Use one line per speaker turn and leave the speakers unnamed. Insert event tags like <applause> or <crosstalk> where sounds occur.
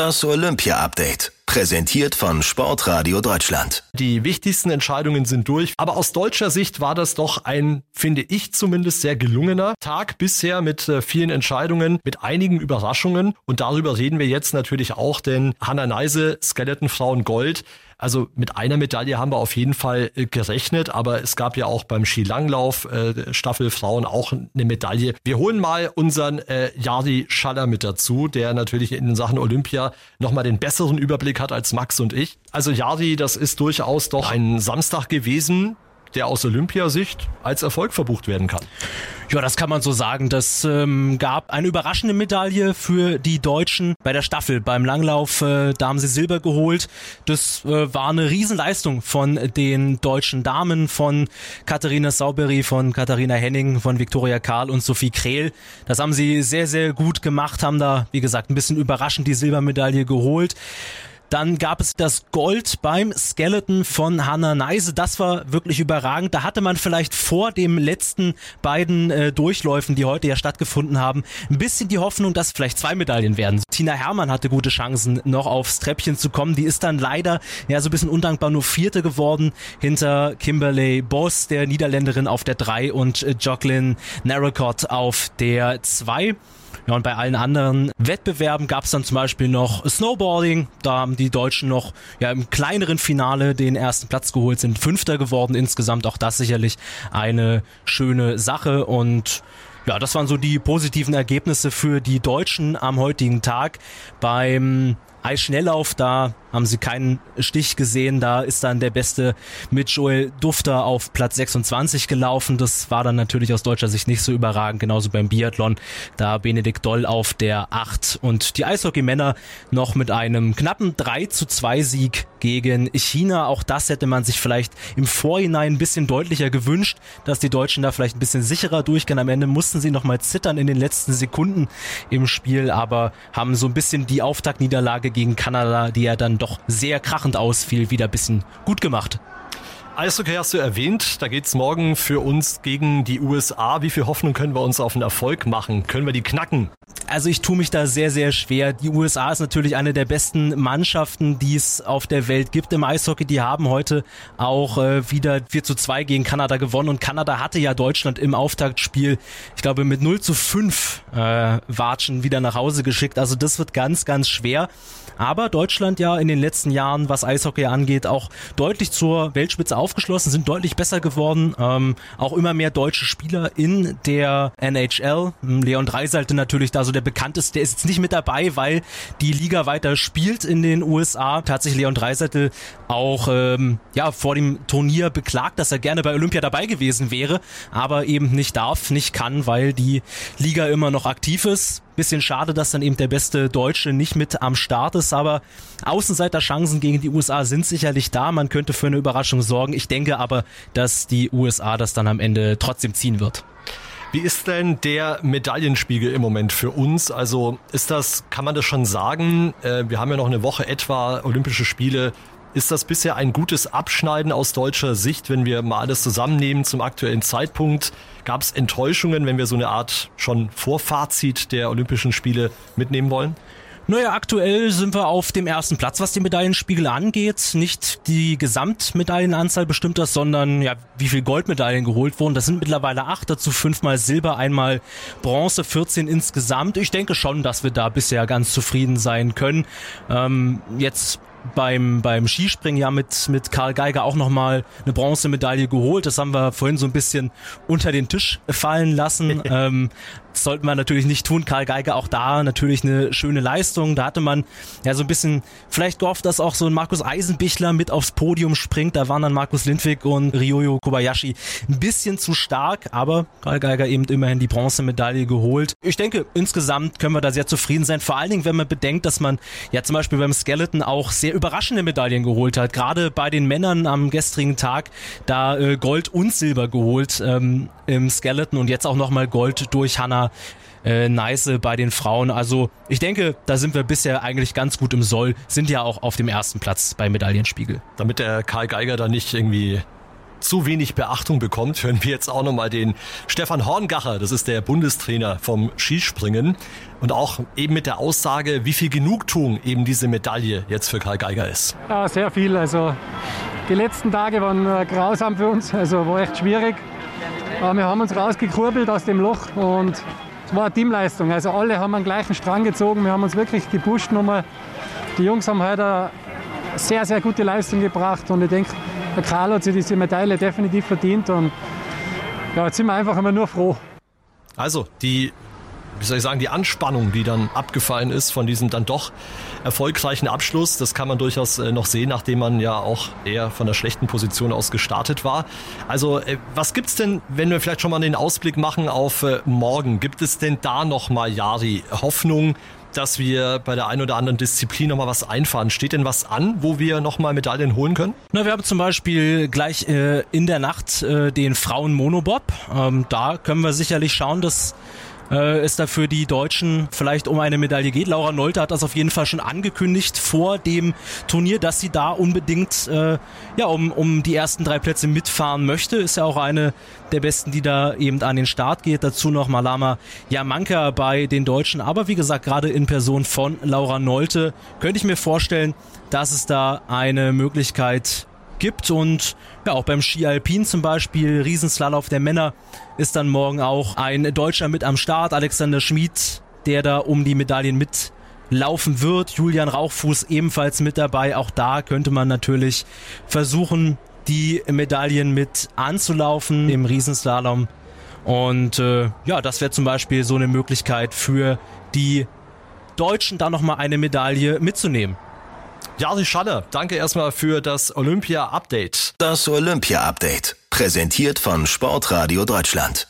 Das Olympia-Update. Präsentiert von Sportradio Deutschland.
Die wichtigsten Entscheidungen sind durch, aber aus deutscher Sicht war das doch ein, finde ich zumindest, sehr gelungener Tag bisher mit äh, vielen Entscheidungen, mit einigen Überraschungen und darüber reden wir jetzt natürlich auch, denn Hannah Neise, Skeleton Frauen Gold, also mit einer Medaille haben wir auf jeden Fall äh, gerechnet, aber es gab ja auch beim Skilanglauf äh, Staffel Frauen auch eine Medaille. Wir holen mal unseren äh, Jari Schaller mit dazu, der natürlich in Sachen Olympia nochmal den besseren Überblick hat als Max und ich. Also Jari, das ist durchaus doch ein Samstag gewesen, der aus Olympiasicht als Erfolg verbucht werden kann.
Ja, das kann man so sagen. Das ähm, gab eine überraschende Medaille für die Deutschen bei der Staffel. Beim Langlauf, äh, da haben sie Silber geholt. Das äh, war eine Riesenleistung von den deutschen Damen, von Katharina Sauberi, von Katharina Henning, von Viktoria Karl und Sophie Krehl. Das haben sie sehr, sehr gut gemacht, haben da, wie gesagt, ein bisschen überraschend die Silbermedaille geholt. Dann gab es das Gold beim Skeleton von Hannah Neise. Das war wirklich überragend. Da hatte man vielleicht vor dem letzten beiden äh, Durchläufen, die heute ja stattgefunden haben, ein bisschen die Hoffnung, dass vielleicht zwei Medaillen werden. Tina Hermann hatte gute Chancen, noch aufs Treppchen zu kommen. Die ist dann leider ja so ein bisschen undankbar nur Vierte geworden hinter Kimberley Boss, der Niederländerin auf der drei und äh, Joclyn Narracott auf der zwei. Ja, und bei allen anderen Wettbewerben gab es dann zum Beispiel noch Snowboarding. Da haben die Deutschen noch ja, im kleineren Finale den ersten Platz geholt, sind Fünfter geworden insgesamt. Auch das sicherlich eine schöne Sache und ja, das waren so die positiven Ergebnisse für die Deutschen am heutigen Tag. Beim Eisschnelllauf, da haben sie keinen Stich gesehen. Da ist dann der Beste mit Joel Dufter auf Platz 26 gelaufen. Das war dann natürlich aus deutscher Sicht nicht so überragend. Genauso beim Biathlon. Da Benedikt Doll auf der 8 und die Eishockey-Männer noch mit einem knappen 3 zu 2 Sieg gegen China. Auch das hätte man sich vielleicht im Vorhinein ein bisschen deutlicher gewünscht, dass die Deutschen da vielleicht ein bisschen sicherer durchgehen. Am Ende mussten sie nochmal zittern in den letzten Sekunden im Spiel, aber haben so ein bisschen die Auftaktniederlage gegen Kanada, die ja dann doch sehr krachend ausfiel, wieder ein bisschen gut gemacht.
Eishockey hast du erwähnt, da geht's morgen für uns gegen die USA. Wie viel Hoffnung können wir uns auf einen Erfolg machen? Können wir die knacken?
Also ich tue mich da sehr, sehr schwer. Die USA ist natürlich eine der besten Mannschaften, die es auf der Welt gibt im Eishockey. Die haben heute auch äh, wieder 4 zu 2 gegen Kanada gewonnen und Kanada hatte ja Deutschland im Auftaktspiel, ich glaube, mit 0 zu 5 äh, Watschen wieder nach Hause geschickt. Also das wird ganz, ganz schwer. Aber Deutschland ja in den letzten Jahren, was Eishockey angeht, auch deutlich zur Weltspitze aufgeschlossen, sind deutlich besser geworden. Ähm, auch immer mehr deutsche Spieler in der NHL. Leon Dreisalte natürlich da so der bekannteste. Der ist jetzt nicht mit dabei, weil die Liga weiter spielt in den USA. Tatsächlich Leon Dreisaitl auch ähm, ja vor dem Turnier beklagt, dass er gerne bei Olympia dabei gewesen wäre, aber eben nicht darf, nicht kann, weil die Liga immer noch aktiv ist. Bisschen schade, dass dann eben der beste Deutsche nicht mit am Start ist, aber Außenseiterchancen gegen die USA sind sicherlich da. Man könnte für eine Überraschung sorgen. Ich denke aber, dass die USA das dann am Ende trotzdem ziehen wird.
Wie ist denn der Medaillenspiegel im Moment für uns? Also ist das, kann man das schon sagen? Äh, wir haben ja noch eine Woche etwa Olympische Spiele. Ist das bisher ein gutes Abschneiden aus deutscher Sicht, wenn wir mal alles zusammennehmen zum aktuellen Zeitpunkt? Gab es Enttäuschungen, wenn wir so eine Art schon Vorfazit der Olympischen Spiele mitnehmen wollen?
Naja, aktuell sind wir auf dem ersten Platz, was den Medaillenspiegel angeht. Nicht die Gesamtmedaillenanzahl bestimmt das, sondern ja, wie viel Goldmedaillen geholt wurden. Das sind mittlerweile acht, dazu fünfmal Silber, einmal Bronze, 14 insgesamt. Ich denke schon, dass wir da bisher ganz zufrieden sein können. Ähm, jetzt beim, beim Skispringen ja mit, mit Karl Geiger auch nochmal eine Bronzemedaille geholt. Das haben wir vorhin so ein bisschen unter den Tisch fallen lassen. <laughs> ähm, das sollten wir natürlich nicht tun. Karl Geiger auch da natürlich eine schöne Leistung. Da hatte man ja so ein bisschen vielleicht gehofft, dass auch so ein Markus Eisenbichler mit aufs Podium springt. Da waren dann Markus Lindwig und Ryoyo Kobayashi ein bisschen zu stark, aber Karl Geiger eben immerhin die Bronzemedaille geholt. Ich denke, insgesamt können wir da sehr zufrieden sein. Vor allen Dingen, wenn man bedenkt, dass man ja zum Beispiel beim Skeleton auch sehr überraschende Medaillen geholt hat. Gerade bei den Männern am gestrigen Tag da äh, Gold und Silber geholt ähm, im Skeleton und jetzt auch nochmal Gold durch Hannah äh, Neiße bei den Frauen. Also ich denke, da sind wir bisher eigentlich ganz gut im Soll, sind ja auch auf dem ersten Platz bei Medaillenspiegel.
Damit der Karl Geiger da nicht irgendwie zu wenig Beachtung bekommt, hören wir jetzt auch nochmal den Stefan Horngacher, das ist der Bundestrainer vom Skispringen und auch eben mit der Aussage, wie viel Genugtuung eben diese Medaille jetzt für Karl Geiger ist.
Ja, sehr viel. Also die letzten Tage waren äh, grausam für uns, also war echt schwierig. Aber wir haben uns rausgekurbelt aus dem Loch und es war eine Teamleistung. Also alle haben einen gleichen Strang gezogen. Wir haben uns wirklich gepusht nochmal. Die Jungs haben heute eine sehr, sehr gute Leistung gebracht und ich denke, der Karl hat sich diese Medaille definitiv verdient und ja, jetzt sind wir einfach immer nur froh.
Also die wie soll ich sagen, die Anspannung, die dann abgefallen ist von diesem dann doch erfolgreichen Abschluss, das kann man durchaus äh, noch sehen, nachdem man ja auch eher von der schlechten Position aus gestartet war. Also äh, was gibt's denn, wenn wir vielleicht schon mal den Ausblick machen auf äh, morgen? Gibt es denn da noch mal, Jari, Hoffnung, dass wir bei der einen oder anderen Disziplin noch mal was einfahren? Steht denn was an, wo wir noch mal Medaillen holen können?
Na, wir haben zum Beispiel gleich äh, in der Nacht äh, den Frauen-Monobob. Ähm, da können wir sicherlich schauen, dass äh, es da für die Deutschen vielleicht um eine Medaille geht. Laura Nolte hat das auf jeden Fall schon angekündigt vor dem Turnier, dass sie da unbedingt äh, ja um, um die ersten drei Plätze mitfahren möchte. Ist ja auch eine der besten, die da eben an den Start geht. Dazu noch Malama Jamanka bei den Deutschen. Aber wie gesagt, gerade in Person von Laura Nolte könnte ich mir vorstellen, dass es da eine Möglichkeit gibt und ja, auch beim Ski Alpin zum Beispiel, Riesenslalom der Männer, ist dann morgen auch ein Deutscher mit am Start, Alexander Schmid, der da um die Medaillen mitlaufen wird. Julian Rauchfuß ebenfalls mit dabei. Auch da könnte man natürlich versuchen, die Medaillen mit anzulaufen im Riesenslalom. Und äh, ja, das wäre zum Beispiel so eine Möglichkeit für die Deutschen, da nochmal eine Medaille mitzunehmen.
Jari Schaller, danke erstmal für das Olympia-Update.
Das Olympia-Update, präsentiert von Sportradio Deutschland.